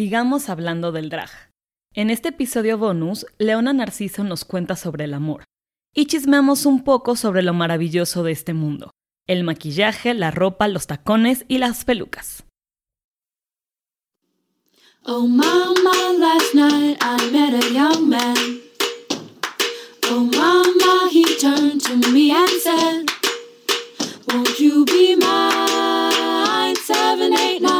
sigamos hablando del drag. En este episodio bonus, Leona Narciso nos cuenta sobre el amor y chismeamos un poco sobre lo maravilloso de este mundo, el maquillaje, la ropa, los tacones y las pelucas. Oh mama, last night I met a young man. Oh mama, he turned to me and said, Won't you be mine? 789.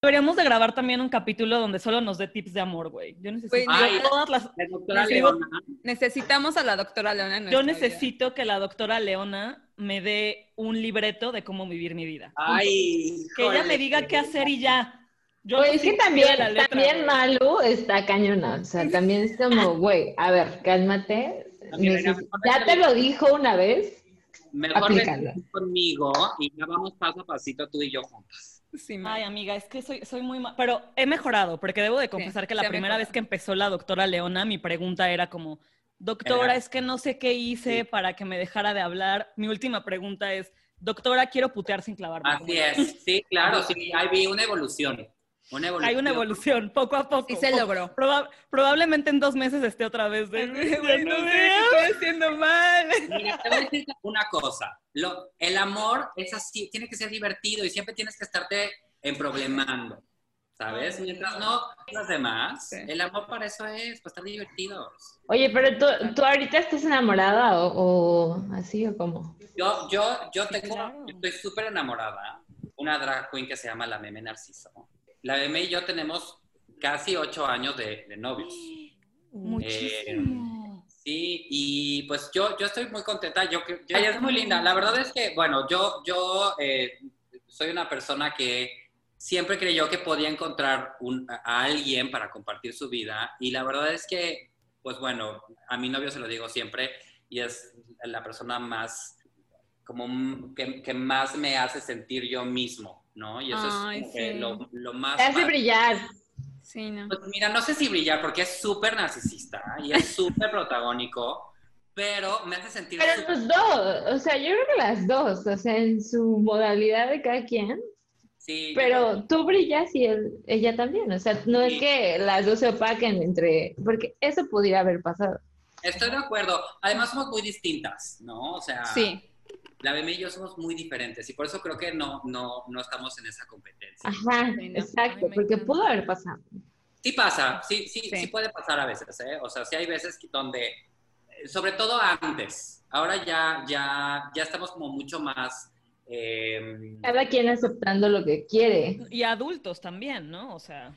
Deberíamos de grabar también un capítulo donde solo nos dé tips de amor, güey. Yo necesito Ay, todas las... La doctora Escribo- Leona. Necesitamos a la doctora Leona. en Yo vida. necesito que la doctora Leona me dé un libreto de cómo vivir mi vida. Ay, Que ella me diga qué hacer y ya. Yo Pues es que también, letra, también. Malu está cañona. O sea, también es como, güey, a ver, cálmate. Ya Neces- mejor Ya te lo dijo una vez. Mejor conmigo y ya vamos paso a pasito tú y yo juntas. Sí. Ay, amiga, es que soy, soy muy mal. Pero he mejorado, porque debo de confesar que la primera vez que empezó la doctora Leona, mi pregunta era como, doctora, Era- es que no sé qué hice Sí. para que me dejara de hablar. Mi última pregunta es, doctora, quiero putear sin clavarme. Así es, sí, claro, sí, ahí vi una evolución. Una evolución. Hay una evolución, poco a poco. Sí se logró. proba- probablemente en dos meses esté otra vez de... Güey, "Ya no sé veo". qué estoy haciendo mal. Mira, te voy a decir una cosa. Lo- el amor es así, tiene que ser divertido y siempre tienes que estarte emproblemando. ¿Sabes? Mientras no los demás, Sí. el amor para eso es, para estar divertidos. Oye, pero tú, tú ahorita estás enamorada o, o así o cómo? Yo, yo, yo Sí, tengo, yo estoy súper enamorada. Una drag queen que se llama la Meme Narciso. La Meme y yo tenemos casi ocho años de, de novios. Muchísimo. Sí, y pues yo, yo estoy muy contenta. Yo, creo- ella es muy linda. La verdad es que, bueno, yo, yo eh, soy una persona que siempre creyó que podía encontrar un- a alguien para compartir su vida. Y la verdad es que, pues bueno, a mi novio se lo digo siempre y es la persona más, como que, que más me hace sentir yo mismo, ¿no? Y eso Ay, es como que lo, lo más... Te hace brillar. Sí, no. Pues mira, no sé si brillar porque es súper narcisista y es súper protagónico, pero me hace sentir Pero súper- los dos, o sea, yo creo que las dos, o sea, en su modalidad de cada quien, Sí, pero tú brillas y él, ella también, o sea, no es que las dos se opaquen entre, porque eso pudiera haber pasado. estoy de acuerdo. Además somos muy distintas, ¿no? O sea, Sí. La BM y yo somos muy diferentes y por eso creo que no, no, no estamos en esa competencia. Ajá, Sí, no, exacto, porque pudo haber pasado. Sí pasa, sí, sí, sí, Sí. puede pasar a veces, ¿eh? O sea, sí hay veces que donde, eh, sobre todo antes, ahora ya, ya, ya estamos como mucho más... eh, Cada quien aceptando lo que quiere. Y adultos también, ¿no? O sea,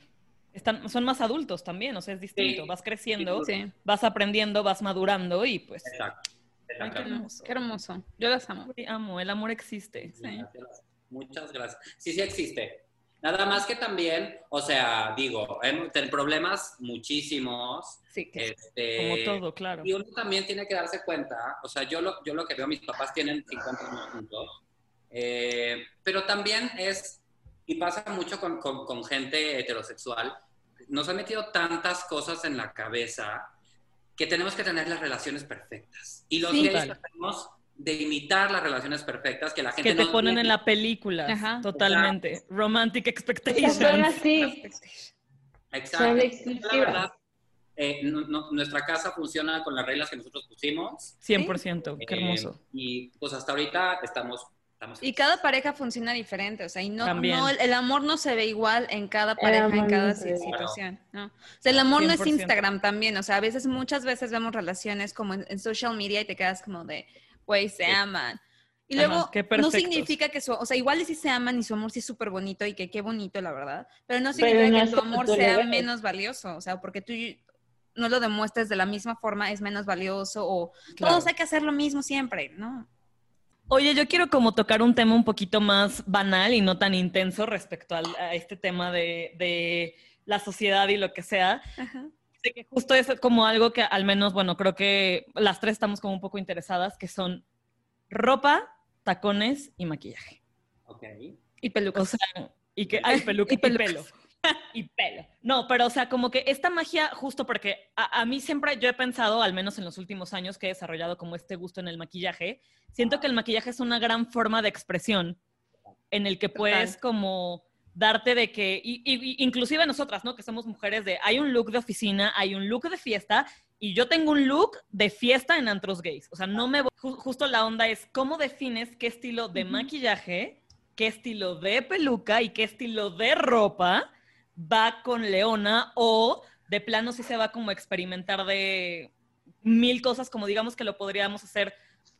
están, son más adultos también, o sea, es distinto. Sí. Vas creciendo, Sí. vas aprendiendo, vas madurando y pues... exacto, Ay, qué hermoso. Qué hermoso. Yo las amo. Amo, el amor existe. Sí. Gracias. Muchas gracias. Sí, sí existe. Nada más que también, o sea, digo, tenido problemas muchísimos. Sí, que Este, Como todo, claro. Y uno también tiene que darse cuenta, o sea, yo lo, yo lo que veo, mis papás tienen 50 años juntos, eh, pero también es, y pasa mucho con, con- con gente heterosexual, nos han metido tantas cosas en la cabeza que tenemos que tener las relaciones perfectas. Y los Sí. gays tratamos de imitar las relaciones perfectas que la gente Que te no ponen tiene. en la película, Ajá. totalmente. Romantic O sea, son expectations. así, Exacto. son La verdad, eh, no- no- nuestra casa funciona con las reglas que nosotros pusimos. 100%, qué Eh, hermoso. y pues hasta ahorita estamos... estamos Y cada pareja funciona diferente, o sea, y no, el, el amor no se ve igual en cada pareja, en cada situación, ¿no? O sea, el amor no es 100%. Instagram también, o sea, a veces, muchas veces vemos relaciones como en, en social media y te quedas como de, güey, se Sí. aman. Y luego, no significa que su, o sea, igual si se aman y su amor sí es súper bonito y que qué bonito, la verdad, pero no Pero significa no que tu amor sea ves. menos valioso, o sea, porque tú no lo demuestres de la misma forma, es menos valioso o Claro. todos hay que hacer lo mismo siempre, ¿no? Oye, yo quiero como tocar un tema un poquito más banal y no tan intenso respecto al- a este tema de, de la sociedad y lo que sea. Ajá. de que justo es como algo que al menos, bueno, creo que las tres estamos como un poco interesadas, que son ropa, tacones y maquillaje. Ok. Y pelucas. O sea, y que hay peluca y, pelo. y pelo. No, pero o sea, como que esta magia, justo porque a, a mí siempre yo he pensado, al menos en los últimos años que he desarrollado como este gusto en el maquillaje, siento que el maquillaje es una gran forma de expresión en el que puedes como darte de que, y, y- inclusive nosotras, ¿no? Que somos mujeres de, hay un look de oficina, hay un look de fiesta, y yo tengo un look de fiesta en antros gays. O sea, no me voy, ju- justo la onda es, ¿cómo defines qué estilo de maquillaje, qué estilo de peluca y qué estilo de ropa va con Leona o de plano sí se va como a experimentar de mil cosas, como digamos que lo podríamos hacer,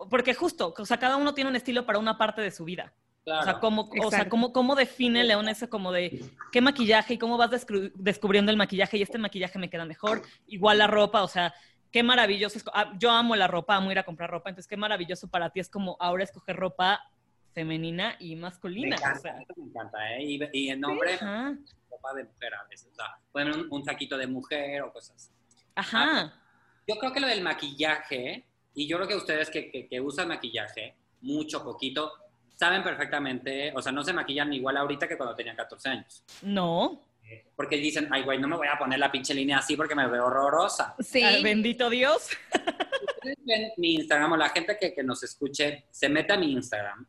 porque justo, o sea, cada uno tiene un estilo para una parte de su vida. Claro. O sea, ¿cómo, o sea. ¿cómo, cómo define León ese como de qué maquillaje y cómo vas descubriendo el maquillaje y este maquillaje me queda mejor? Igual la ropa, o sea, qué maravilloso. es ah, yo amo la ropa, amo ir a comprar ropa, entonces qué maravilloso para ti es como ahora escoger ropa femenina y Me masculina. encanta, o sea, eso me encanta, ¿eh? Y, y en nombre, ropa de mujer a veces. O sea, poner un, un saquito de mujer o cosas. ajá. Yo creo que lo del maquillaje, y yo creo que ustedes que, que, que usan maquillaje, mucho, poquito, saben perfectamente, o sea, no se maquillan igual ahorita que cuando tenían 14 años. No, Porque dicen, ay, güey, no me voy a poner la pinche línea así porque me veo horrorosa. Sí. Ah, bendito Dios. ustedes ven mi Instagram o la gente que, que nos escuche se mete a mi Instagram,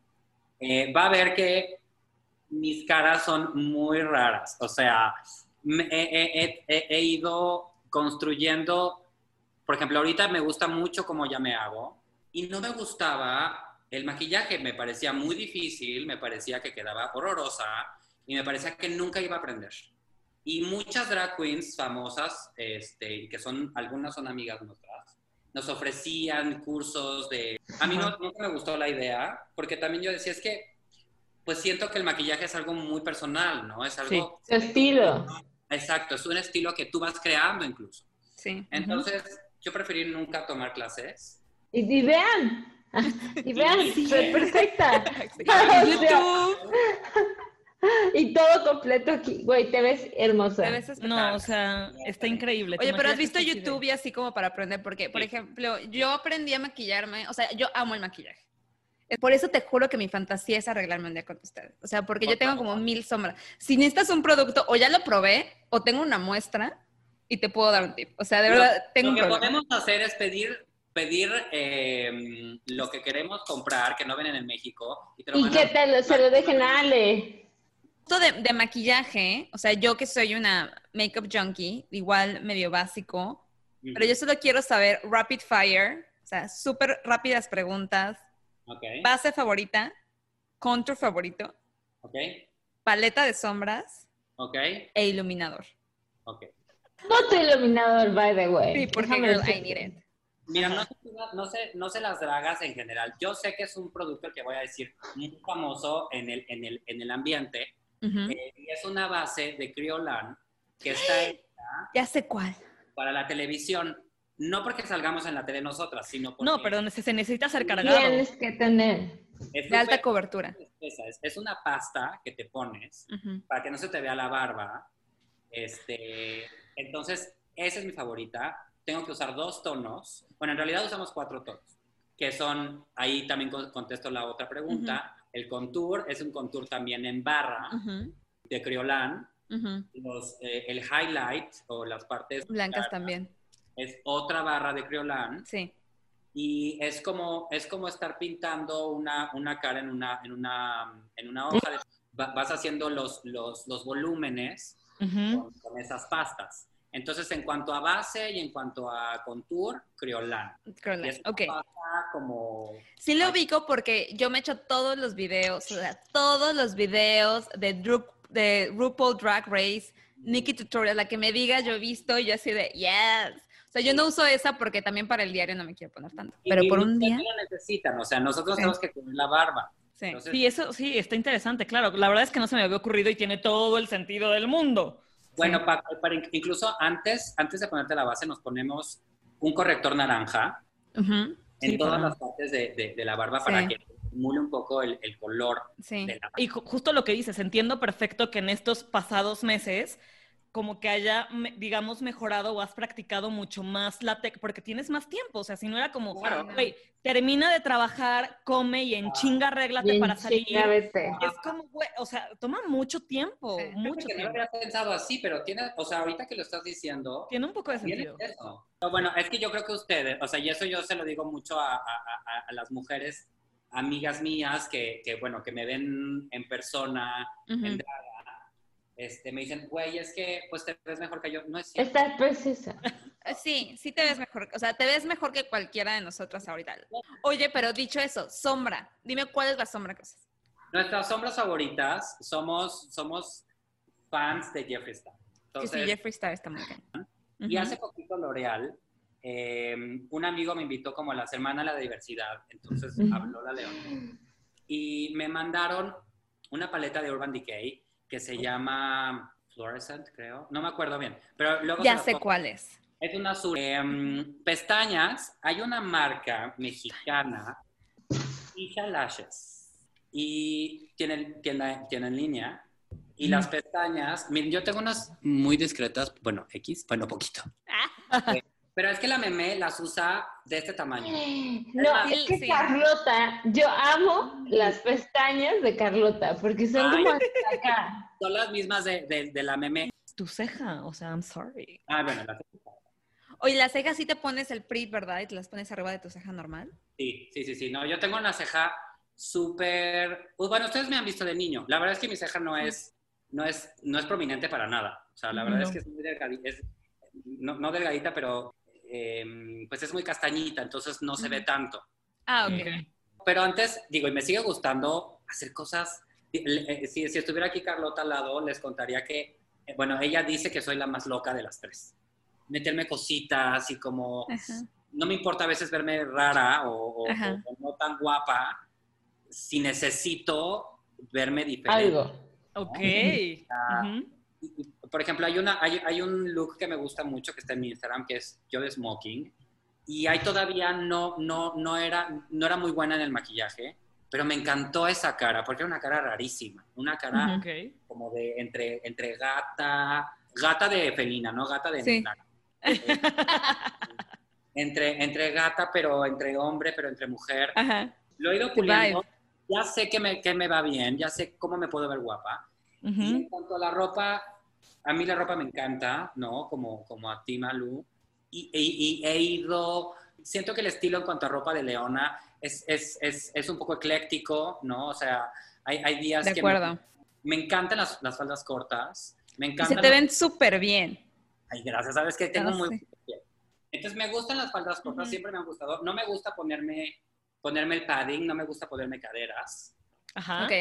eh, va a ver que mis caras son muy raras. O sea, he, he- he- he ido construyendo, por ejemplo, ahorita me gusta mucho cómo ya me hago y no me gustaba el maquillaje, me parecía muy difícil, me parecía que quedaba horrorosa y me parecía que nunca iba a aprender. Y muchas drag queens famosas, este, que son, algunas son amigas nuestras, nos ofrecían cursos de... A mí no, nunca me gustó la idea, porque también yo decía, es que, pues siento que el maquillaje es algo muy personal, ¿no? Es algo... Su estilo. Exacto, es un estilo que tú vas creando incluso. Sí. Entonces, yo preferí nunca tomar clases. Y, y vean, y vean, Sí. soy perfecta. Sí. O sea, YouTube. y todo completo aquí. Güey, te ves hermosa. Te ves No, o sea, está increíble. Oye, pero has visto YouTube y así como para aprender, porque, por Sí. ejemplo, yo aprendí a maquillarme, o sea, yo amo el maquillaje. Por eso te juro que mi fantasía es arreglarme un día con ustedes. O sea, porque yo tengo como mil sombras. Si necesitas un producto, o ya lo probé, o tengo una muestra y te puedo dar un tip. O sea, de Lo- verdad, tengo lo un que problema. podemos hacer es pedir pedir eh, lo que queremos comprar, que no ven en México, y te lo Y que te lo, se lo dejen a Ale. Esto de, de maquillaje, o sea, yo que soy una makeup junkie, igual medio básico, Ujú. pero yo solo quiero saber rapid fire, o sea, súper rápidas preguntas, Ok, base favorita, contour favorito, ok, paleta de sombras ok, e iluminador. ok. Foto iluminador, by the way. Sí, porque girl, I need it. Mira, no sé, no, sé, no sé las dragas en general. Yo sé que es un producto que voy a decir muy famoso en el, en el, en el ambiente. Ujú. Eh, y es una base de Criolan que está hecha Ya sé cuál. para la televisión. No porque salgamos en la tele nosotras, sino porque No, pero se, se necesita ser cargado. Tienes que tener. es De alta cobertura. espesa. Es, una pasta que te pones para que no se te vea la barba. Este, entonces, esa es mi favorita. Tengo que usar dos tonos. Bueno, en realidad usamos cuatro tonos, que son, ahí también con- contesto la otra pregunta. El contour es un contour también en barra de Criolan. Los, eh, el highlight o las partes Blancas también. Es otra barra de Criolan Sí. y es como, es como estar pintando una, una cara en una, en una, en una hoja. de- vas haciendo los, los, los volúmenes con, con esas pastas. Entonces, en cuanto a base y en cuanto a contour, Criolan. Creo Y es Ok. como... Sí lo ubico porque yo me echo todos los videos, o sea, todos los videos de, Dru de RuPaul Drag Race, Nikki Tutorial, la que me diga, yo he visto y yo así de, yes. O sea, yo no uso esa porque también para el diario no me quiero poner tanto. y- Pero y por un día, no lo necesitan, o sea, nosotros Sí. tenemos que tener la barba. sí. Entonces, Sí, eso sí, está interesante, claro. La verdad es que no se me había ocurrido y tiene todo el sentido del mundo. Bueno, pa- para, incluso antes, antes de ponerte la base, nos ponemos un corrector naranja Ujú, en Sí, todas para- las partes de, de- de la barba para Sí. que simule un poco el, el color Sí. de la Y ju- justo lo que dices, entiendo perfecto que en estos pasados meses como que haya, digamos, mejorado o has practicado mucho más la técnica, porque tienes más tiempo, o sea, si no era como, Claro. güey, termina de trabajar, come y en chinga arréglate para salir. chinga, vete. Es como, güey, o sea, toma mucho tiempo, Sí. mucho Porque no lo tiempo. había pensado así, pero tiene, o sea, ahorita que lo estás diciendo, Tiene un poco de sentido. eso. Bueno, es que yo creo que ustedes, o sea, y eso yo se lo digo mucho a, a- a- a las mujeres, amigas mías, que, que, bueno, que me ven en persona, Ujú. en draga, este, me dicen, güey, es que pues te ves mejor que yo. No es cierto. Estás preciosa. Eh, Sí, sí te ves mejor. O sea, te ves mejor que cualquiera de nosotras ahorita. Oye, pero dicho eso, sombra. Dime cuál es la sombra que usas. Nuestras sombras favoritas somos, somos fans de Jeffree Star. Entonces, sí, Jeffree Star está muy bien. Y Ujú. hace poquito L'Oreal, eh, un amigo me invitó como a la Semana de la Diversidad, entonces Ujú. habló la León. Y me mandaron una paleta de Urban Decay que se llama Fluorescent, creo. No me acuerdo bien, pero luego... Ya sé cuál es. Es una azul. Em, pestañas, hay una marca mexicana, Isha Lashes, y tienen tienda, tienda en línea. Y las pestañas, miren, yo tengo unas muy discretas, bueno, X, bueno, poquito. Ah. Eh, Pero es que la meme las usa de este tamaño. No, es que sí. Carlota, yo amo las pestañas de Carlota porque son Ay. como hasta acá. Son las mismas de, de- de la meme. Tu ceja, o sea, I'm sorry. Ah, bueno, las Oye, las cejas sí te pones el PRIT, ¿verdad? Y te las pones arriba de tu ceja normal. Sí, sí, sí, sí. No, yo tengo una ceja súper... Pues, bueno, ustedes me han visto de niño. La verdad es que mi ceja no es, no es, no es prominente para nada. O sea, la verdad No. es que es muy delgadita. Es, no, no delgadita, pero eh, pues es muy castañita, entonces no se ve tanto. Ah, ok. Ok. Pero antes, digo, y me sigue gustando hacer cosas... eh, Si, si estuviera aquí Carlota al lado, les contaría que, eh, bueno, ella dice que soy la más loca de las tres. Meterme cositas y como Ajá. no me importa a veces verme rara o, o- Ajá. o no tan guapa, si necesito verme diferente. Algo. Ok. Ah. Y- y, Por ejemplo, hay, una, hay, hay un look que me gusta mucho que está en mi Instagram, que es yo de smoking. Y ahí todavía no, no, no, era, no era muy buena en el maquillaje, pero me encantó esa cara, porque era una cara rarísima. Una cara Ok. como de entre, entre gata, gata de felina, ¿no? Gata de Sí. entre, entre gata, pero entre hombre, pero entre mujer. Ajá. Lo he ido The puliendo. Ya sé que me, que me va bien, ya sé cómo me puedo ver guapa. Y Ujú. en cuanto a la ropa, a mí la ropa me encanta, ¿no? Como, como a ti, Malu. Y, y- y he ido, siento que el estilo en cuanto a ropa de Leona es, es, es, es un poco ecléctico, ¿no? O sea, hay, hay días De que acuerdo. Me, me encantan las, las faldas cortas, me Y se encantan... te ven súper bien. Ay, gracias, sabes que tengo Ah, muy... Entonces me gustan las faldas cortas, Ujú. siempre me han gustado. No me gusta ponerme, ponerme el padding, no me gusta ponerme caderas, Ajá. Ok.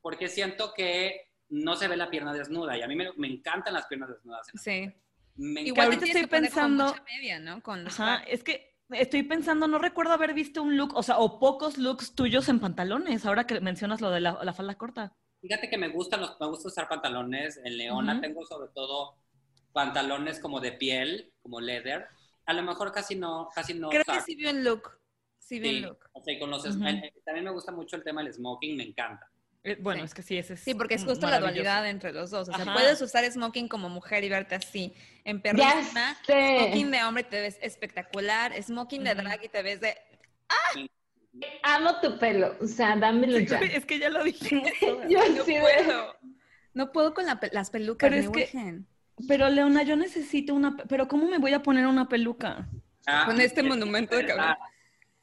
porque siento que no se ve la pierna desnuda y a mí me, me encantan las piernas desnudas. en la Sí. Me Igual ahorita estoy que poner como pensando- mucha media, ¿no? Con los Ajá, pants. es que estoy pensando, no recuerdo haber visto un look, o sea, o pocos looks tuyos en pantalones, ahora que mencionas lo de la, la falda corta. Fíjate que me gustan los, me gusta usar pantalones. En Leona Ujú. tengo sobre todo pantalones como de piel, como leather. A lo mejor casi no, casi no. Creo que sí vi un look. Sí vi Sí, un look. o sea, y con los el- también me gusta mucho el tema del smoking, me encanta. Eh, bueno, Sí. es que sí, ese es Sí, porque es mm, justo la dualidad entre los dos. O sea, Ajá. puedes usar smoking como mujer y verte así, en sé. Smoking de hombre y te ves espectacular. Smoking de drag y te ves de... Amo tu pelo. O sea, dámelo ya. Es que ya lo dijimos. todas. Yo No sí de- puedo. No puedo con la pe- las pelucas, Pero me es que- urgen. Pero Leona, yo necesito una, pe- pero ¿cómo me voy a poner una peluca? Ah, Con este te monumento de cabello.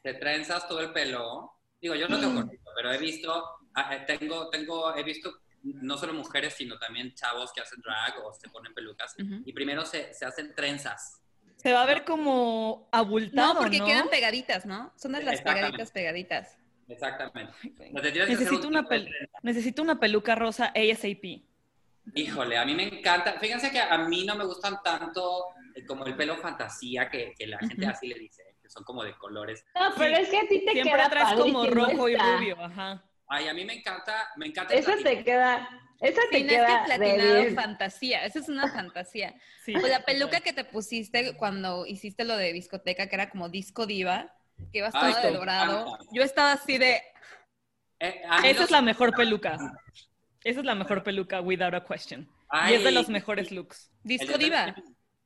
Te trenzas todo el pelo. Digo, yo no tengo cortito, pero he visto, ah, tengo, tengo, he visto no solo mujeres, sino también chavos que hacen drag o se ponen pelucas. Y primero se, se hacen trenzas. Se va a ver como abultado, No, porque ¿no? quedan pegaditas, ¿no? Son de las pegaditas, pegaditas. Exactamente. Necesito un una, de necesito una peluca rosa ASAP. Híjole, a mí me encanta. Fíjense que a mí no me gustan tanto eh, como el pelo fantasía que, que la gente Ujú. así le dice, que son como de colores. No, pero Sí, es que a ti te Siempre queda traes como rojo y rubio, ajá. Ay, a mí me encanta, me encanta Esa te queda, esa te no es que queda de platinado fantasía, esa es una fantasía. Sí, O la peluca que te pusiste cuando hiciste lo de discoteca, que era como disco diva, que ibas Ay, toda de dorado. encanta. Yo estaba así de, Eh, Esa los- es la mejor peluca. Esa es la mejor peluca, without a question. y es de los mejores looks. Disco Diva.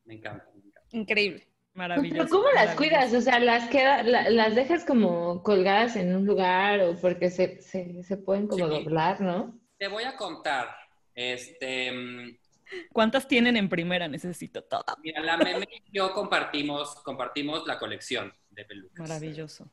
Me encanta, me encanta. Increíble. Maravilloso. Pero ¿cómo las cuidas? O sea, ¿las, queda, la- las dejas como colgadas en un lugar o porque se, se, se pueden como Sí. doblar, ¿no? Te voy a contar, este, ¿Cuántas tienen en primera? Necesito todas. mira, la meme y yo compartimos, compartimos la colección de pelucas. Maravilloso.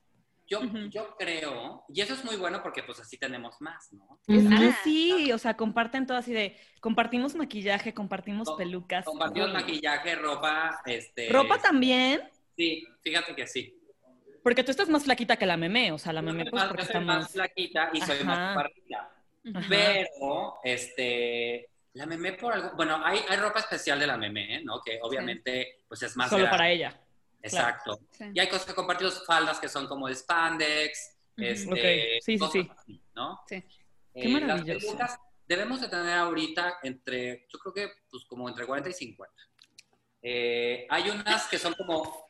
Yo, yo creo, y eso es muy bueno porque pues así tenemos más, ¿no? Ujú. Ah. Sí, o sea, comparten todo así de, compartimos maquillaje, compartimos Com- pelucas. Compartimos maquillaje, ropa, este... ¿Ropa también? Sí, fíjate que sí. Porque tú estás más flaquita que la meme, o sea, la meme pues más- porque yo está más más... flaquita y soy Ajá. más barrita. Ajá. Pero, este, la meme por algo, bueno, hay, hay ropa especial de la meme, ¿no? Que obviamente, pues es más Solo grande. para ella. Exacto. Sí. Y hay cosas que compartimos, faldas que son como de spandex, este, sí, sí, cosas sí. así, ¿no? Sí. Qué Eh, las maravilloso. pelucas debemos de tener ahorita entre, yo creo que pues como entre 40 y 50. Eh, hay unas que son como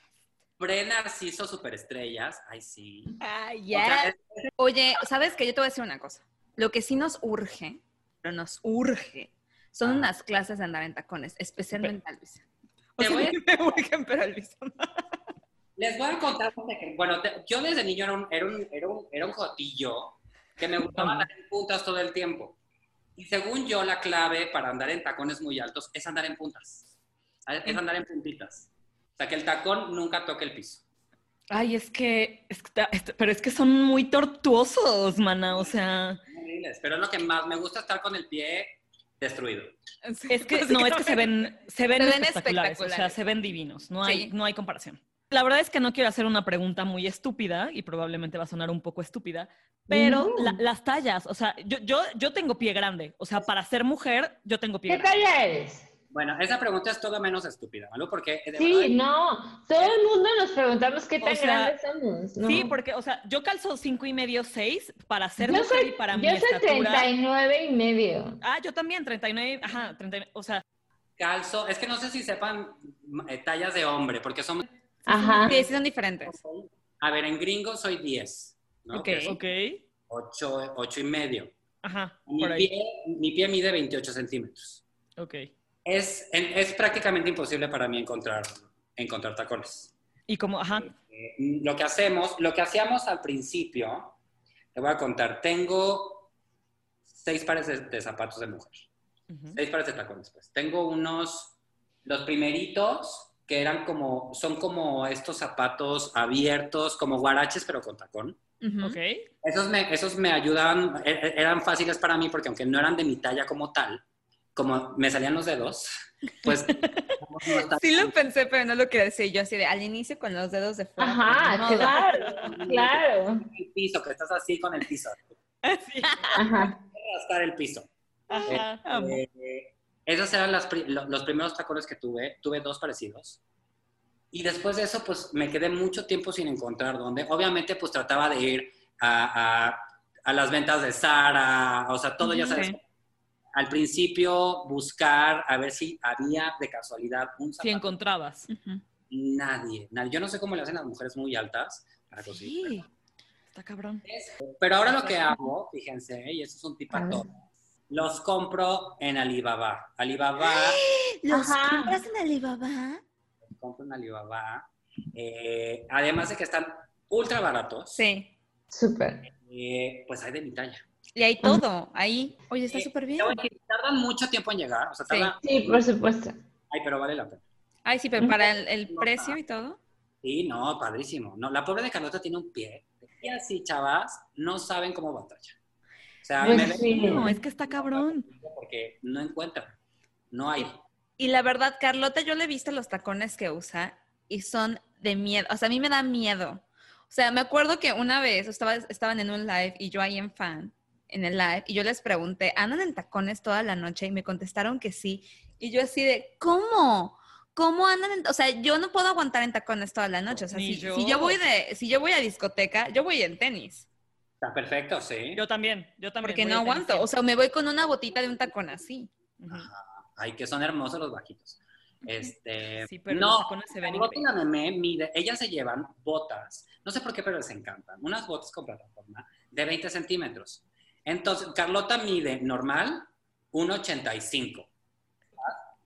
pre-narciso superestrellas. Ay, sí. Ah, O sea, es- Oye, ¿sabes qué? Yo te voy a decir una cosa. Lo que sí nos urge, pero nos urge, son unas clases de andar en tacones, especialmente a Luisa. Te voy a-. Les voy a contar, bueno, te- yo desde niño era un, era un, era un, era un jotillo que me gustaba andar en puntas todo el tiempo. Y según yo, la clave para andar en tacones muy altos es andar en puntas. Es andar en puntitas. O sea, que el tacón nunca toque el piso. Ay, es que, es que está- est- pero es que son muy tortuosos, mana, o sea, Pero es lo que más me gusta estar con el pie destruido. es que, no, es que se ven, se ven Se ven espectaculares, o sea, se ven divinos, no hay, Sí. no hay comparación. La verdad es que no quiero hacer una pregunta muy estúpida y probablemente va a sonar un poco estúpida, pero No. la- las tallas, o sea, yo, yo, yo tengo pie grande, o sea, para ser mujer, yo tengo pie ¿Qué grande. talla eres? Bueno, esa pregunta es todo menos estúpida, ¿vale? Porque de Sí, verdad, no. Todo el mundo nos preguntamos qué O tan sea, grandes somos. ¿no? Sí, porque, o sea, yo calzo cinco y medio, seis para ser yo mujer soy, y para mi yo soy estatura. 39 y medio. Ah, yo también, 39, ajá, 39, o sea, calzo, es que no sé si sepan eh, tallas de hombre, porque son, Ajá. Sí, sí son diferentes. a ver, en gringo soy 10, ¿no? Ok. Ok, 8, 8 y medio. ajá, Mi por ahí, pie, mi pie mide 28 centímetros. ok. Es, es prácticamente imposible para mí encontrar, encontrar tacones. Y como, ajá, Eh, lo que hacemos, lo que hacíamos al principio, te voy a contar, tengo seis pares de, de zapatos de mujer, seis pares de tacones, pues. Tengo unos, los primeritos, que eran como, son como estos zapatos abiertos, como guaraches, pero con tacón. Ujú. ok, Esos me, esos me ayudaban, e- e- eran fáciles para mí porque aunque no eran de mi talla como tal, como me salían los dedos, pues... no estaba- Sí lo pensé, pero no lo quería decir yo así de al inicio con los dedos de fuera. Ajá, pues, no. claro, claro. el piso, que estás así con el piso, Sí, Ajá. rascar el piso. ajá, amo. Eh, esos eran las los primeros tacones que tuve, tuve dos parecidos. Y después de eso, pues me quedé mucho tiempo sin encontrar dónde. Obviamente, pues trataba de ir a, a- a las ventas de Sara, o sea, todo, ya sabes. Al principio, buscar a ver si había de casualidad un Si zapato. encontrabas. Ujú. Nadie, nadie. Yo no sé cómo le hacen las mujeres muy altas para conseguir. Sí, está cabrón. Pero ahora lo que hago, fíjense, y eso es un tip A a ver. todos, los compro en Alibaba. Alibaba, ¿Los Ajá. compras en Alibaba? compro en Alibaba. Eh, además de que están ultra baratos, Sí. Súper. eh, pues hay de mi talla. Y hay todo ahí. Oye, está Eh, súper bien. tardan mucho tiempo en llegar, o sea, Sí. tardan, Sí, por supuesto. ay, pero vale la pena. Ay, sí, pero para el, el precio y todo. Sí, no, padrísimo. No, la pobre de Carlota tiene un pie. Y así, chavas, no saben cómo batalla. O sea, Pues me sí. No, es que está cabrón. porque no encuentran. No hay. Y la verdad, Carlota, yo le he visto los tacones que usa y son de miedo. O sea, a mí me da miedo. O sea, me acuerdo que una vez estaba, estaban en un live y yo ahí en fan, en el live, y yo les pregunté, ¿andan en tacones toda la noche? Y me contestaron que sí. Y yo así de, ¿cómo? ¿Cómo andan en, o sea, yo no puedo aguantar en tacones toda la noche. O sea, Ni si, yo. si yo voy de, si yo voy a discoteca, yo voy en tenis. Está perfecto, sí. Yo también, yo también. Porque voy no a tenis aguanto. O sea, me voy con una botita de un tacón así. Ujú. Ay, que son hermosos los bajitos. Este, Sí, pero no, los se ven la meme mide, ellas se llevan botas, no sé por qué, pero les encantan, unas botas con plataforma de 20 centímetros. Entonces, Carlota mide normal 1,85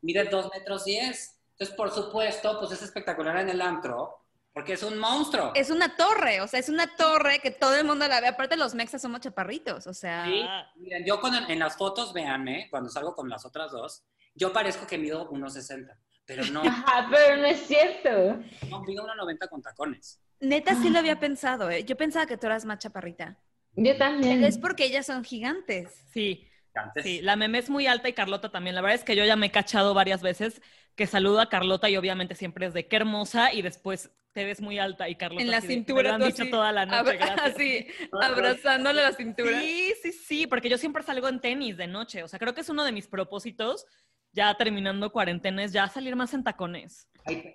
mide 2 metros 10. Entonces, por supuesto, pues es espectacular en el antro, porque es un monstruo. Es una torre, o sea, es una torre que todo el mundo la ve. Aparte, los mexas somos chaparritos, o sea. Sí, Ah. miren, yo cuando, en las fotos, véanme, cuando salgo con las otras dos, yo parezco que mido 1,60, pero no, Ajá, pero no es cierto. no mido 1,90 con tacones. Neta, sí lo había pensado, ¿eh? Yo pensaba que tú eras más chaparrita. Yo también. Es porque ellas son gigantes. Sí, Antes, sí, la meme es muy alta y Carlota también. La verdad es que yo ya me he cachado varias veces que saludo a Carlota y obviamente siempre es de qué hermosa y después te ves muy alta y Carlota En la cintura, Me lo han dicho así, toda la noche, Abra- gracias. así, abrazándole la cintura. Sí, sí, sí, porque yo siempre salgo en tenis de noche. O sea, creo que es uno de mis propósitos, ya terminando cuarentena, es ya salir más en tacones.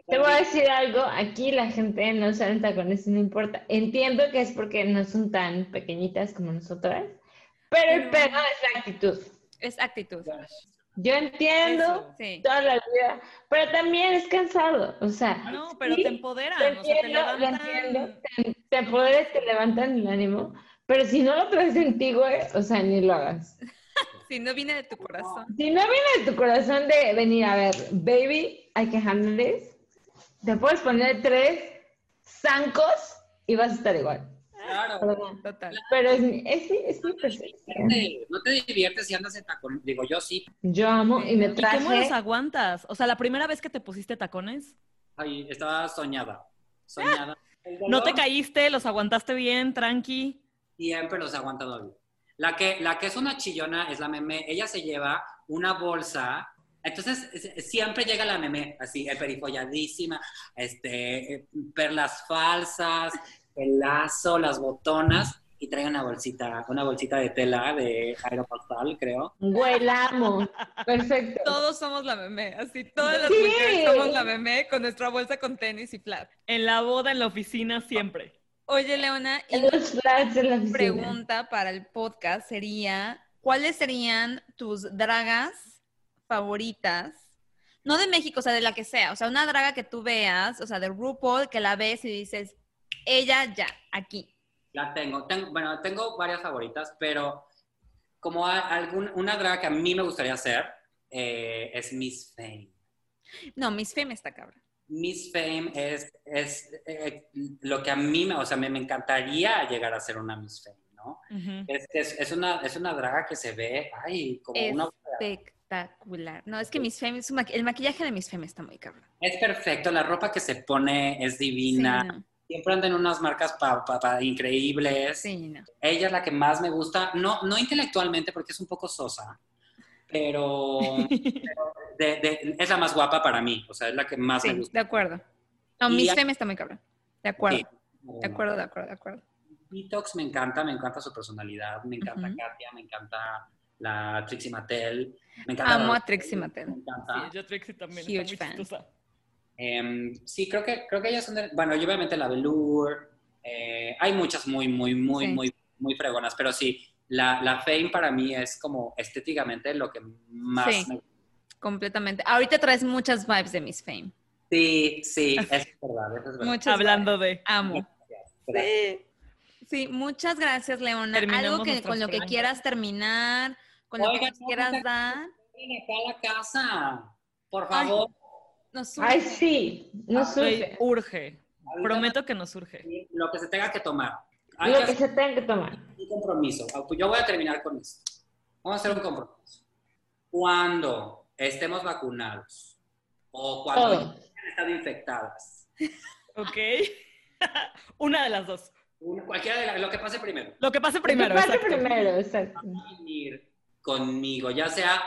Te voy a decir algo, aquí la gente no sale en tacones, no importa. Entiendo que es porque no son tan pequeñitas como nosotras, pero el pedo es la actitud. Es actitud. Yo entiendo Eso. Sí. toda la vida, pero también es cansado, o sea. No, pero sí, te empoderan, o sea, te entiendo, lo levantan. entiendo, te, te apoderas, te levantan el ánimo, pero si no lo traes en ti, güey, o sea, ni lo hagas. Si no viene de tu corazón. Si no viene de tu corazón de venir a ver, baby, hay que handle this, te puedes poner tres zancos y vas a estar igual. Claro. Perdón. Total. Pero es, mi- es, mi- es mi percepción. Te- No te diviertes si andas en tacón. Digo, yo sí. Yo amo y me ¿Y cómo los traje. aguantas? O sea, la primera vez que te pusiste tacones, Ay, estaba soñada. Soñada. ¿no te caíste? ¿Los aguantaste bien, tranqui? Siempre los he aguantado bien. La que, la que es una chillona es la meme. Ella se lleva una bolsa. Entonces, es- siempre llega la meme, así, perifolladísima, este, eh, perlas falsas, el lazo, las botonas, y trae una bolsita, una bolsita de tela de aeropostal, creo. Güey, la amo. Perfecto. Todos somos la meme, así todas las Sí. mujeres somos la meme con nuestra bolsa con tenis y flat. En la boda, en la oficina, siempre. Oye, Leona, y En los flats de la mi oficina. pregunta para el podcast sería, ¿cuáles serían tus dragas favoritas? No de México, o sea, de la que sea. O sea, una draga que tú veas, o sea, de RuPaul, que la ves y dices, ella ya, aquí. La tengo. tengo bueno, tengo varias favoritas, pero como a- algún, una drag que a mí me gustaría hacer eh, es Miss Fame. No, Miss Fame está cabra. Miss Fame es, es eh, lo que a mí, me, o sea, me, me encantaría llegar a ser una Miss Fame, ¿no? Ujú. Es, es, es una, es una draga que se ve, ay, como una... Espectacular. No, es que Miss Fame, su el maquillaje de Miss Fame está muy cabrón. Es perfecto, la ropa que se pone es Sí, divina, no. siempre andan unas marcas pa, pa- pa- increíbles. Sí, no. Ella es la que más me gusta, no, no intelectualmente porque es un poco sosa, pero, pero de- de- es la más guapa para mí, o sea, es la que más me gusta. de acuerdo. No, Y Miss Fame está muy cabrón. De acuerdo. Sí. De acuerdo, de acuerdo, de acuerdo. Detox me encanta, me encanta su personalidad, me encanta. Katia, me encanta la Trixie Mattel, me encanta... Amo la- a Trixie Mattel. Me encanta. Sí, yo Trixie también. Huge está muy fan. Em, sí, creo que, creo que ellas son de- bueno, y obviamente la Velour, eh, hay muchas muy, muy, muy, Sí. muy, muy fregonas, pero sí, la, la Fame para mí es como estéticamente lo que más Sí. me Completamente. Ahorita traes muchas vibes de Miss Fame. Sí, sí, eso es verdad, eso es verdad. Muchas Hablando de... Amo. Gracias. Sí, muchas gracias, Leona. Algo que con lo que quieras terminar, con lo que nos no, quieras dar. Ven acá a la casa, por Ay. favor. Nos Ay, surge. sí, no Ah, Güey, surge. urge. Ahorita Prometo que nos surge. Lo que se tenga que tomar. Hay Lo que que se tenga que tomar. un compromiso. Ah, Yo voy a terminar con esto. Vamos a hacer un compromiso. Cuando estemos vacunados o cuando hayan estado infectadas, ¿Ok? Una de las dos. una- cualquiera de la- lo que pase primero, Lo que pase Lo que primero, pase exacto. primero, exacto. venir conmigo, ya sea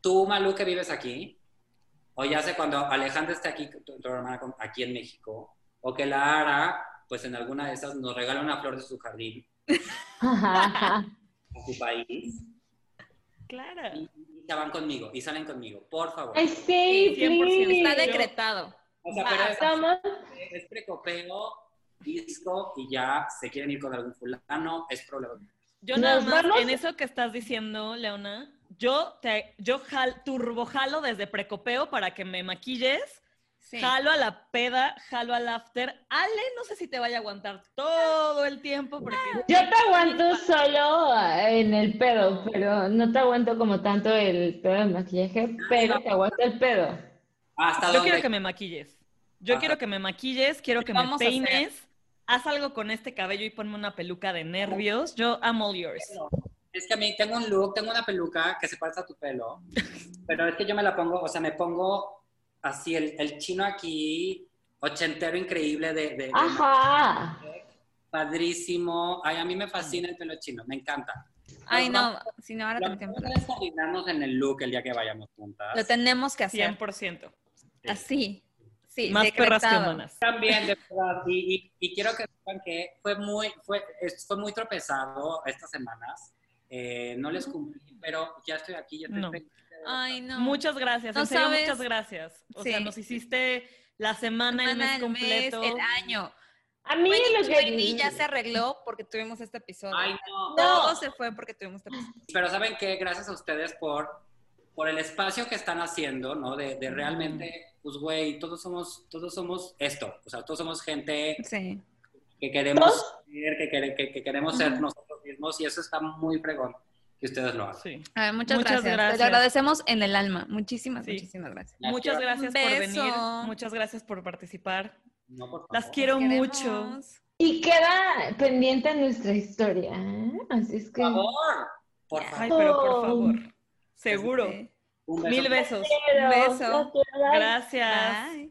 tú, Malu, que vives aquí, o ya sea cuando Alejandra esté aquí, tu, tu hermana, aquí en México, o que la Ara, pues en alguna de esas, nos regala una flor de su jardín a su país, Claro. y, y se van conmigo, y salen conmigo, por favor. Ay, sí, 100%. please. Está decretado. O sea, pero es, Estamos es precopeo, disco, y ya se quieren ir con algún fulano, es problema. Yo Nos nada más, vamos- en eso que estás diciendo, Leona, yo te yo jal, turbojalo desde precopeo para que me maquilles Sí. Jalo a la peda, jalo al after. Ale, no sé si te vaya a aguantar todo el tiempo porque... Yo te aguanto solo en el pedo, pero no te aguanto como tanto el pedo de maquillaje, pero te aguanto el pedo. ¿Hasta Yo dónde? quiero que me maquilles. Yo Ajá. quiero que me maquilles, quiero que me peines. Haz algo con este cabello y ponme una peluca de nervios. Yo I'm all yours. Es que a mí tengo un look, tengo una peluca que se parece a tu pelo, pero es que yo me la pongo, o sea, me pongo así el, el chino aquí, ochentero increíble de, de- de Ajá. padrísimo. Ay, a mí me fascina el pelo chino, me encanta. Ay, no, vamos- si no, ahora mejor es coordinarnos en el look el día que vayamos juntas. Lo tenemos que hacer. 100%. Así. Sí, Más perras que humanas. También, de verdad, y, y- y quiero que sepan que fue muy, fue, fue muy tropezado estas semanas. Eh, no les cumplí, pero ya estoy aquí, ya estoy No. feliz. Ay, no. Muchas gracias. No en serio, sabes. muchas gracias. O sea, nos hiciste la semana, el Semana, mes completo. el año. A mí Wendy lo que... Baby ya se arregló porque tuvimos este episodio. Ay, no. Todo se fue porque tuvimos este episodio. Pero saben que gracias a ustedes por, por el espacio que están haciendo, ¿no? De, de realmente, pues, güey, todos somos, todos somos esto. O sea, todos somos gente Sí. que queremos ¿Todos? ser, que, que- que queremos ser nosotros mismos y eso está muy fregón que ustedes lo hagan. Sí. A ver, muchas, Muchas gracias. Te gracias. lo agradecemos en el alma. Muchísimas, Sí. muchísimas gracias. Muchas gracias por venir. Muchas gracias por participar. No, por favor. Las quiero Queremos. mucho. Y queda pendiente nuestra historia, ¿eh? Así es que... Por favor. Por favor. Ay, pero por favor. Seguro. Sí. Un beso. Mil besos. Beso. Gracias. Bye.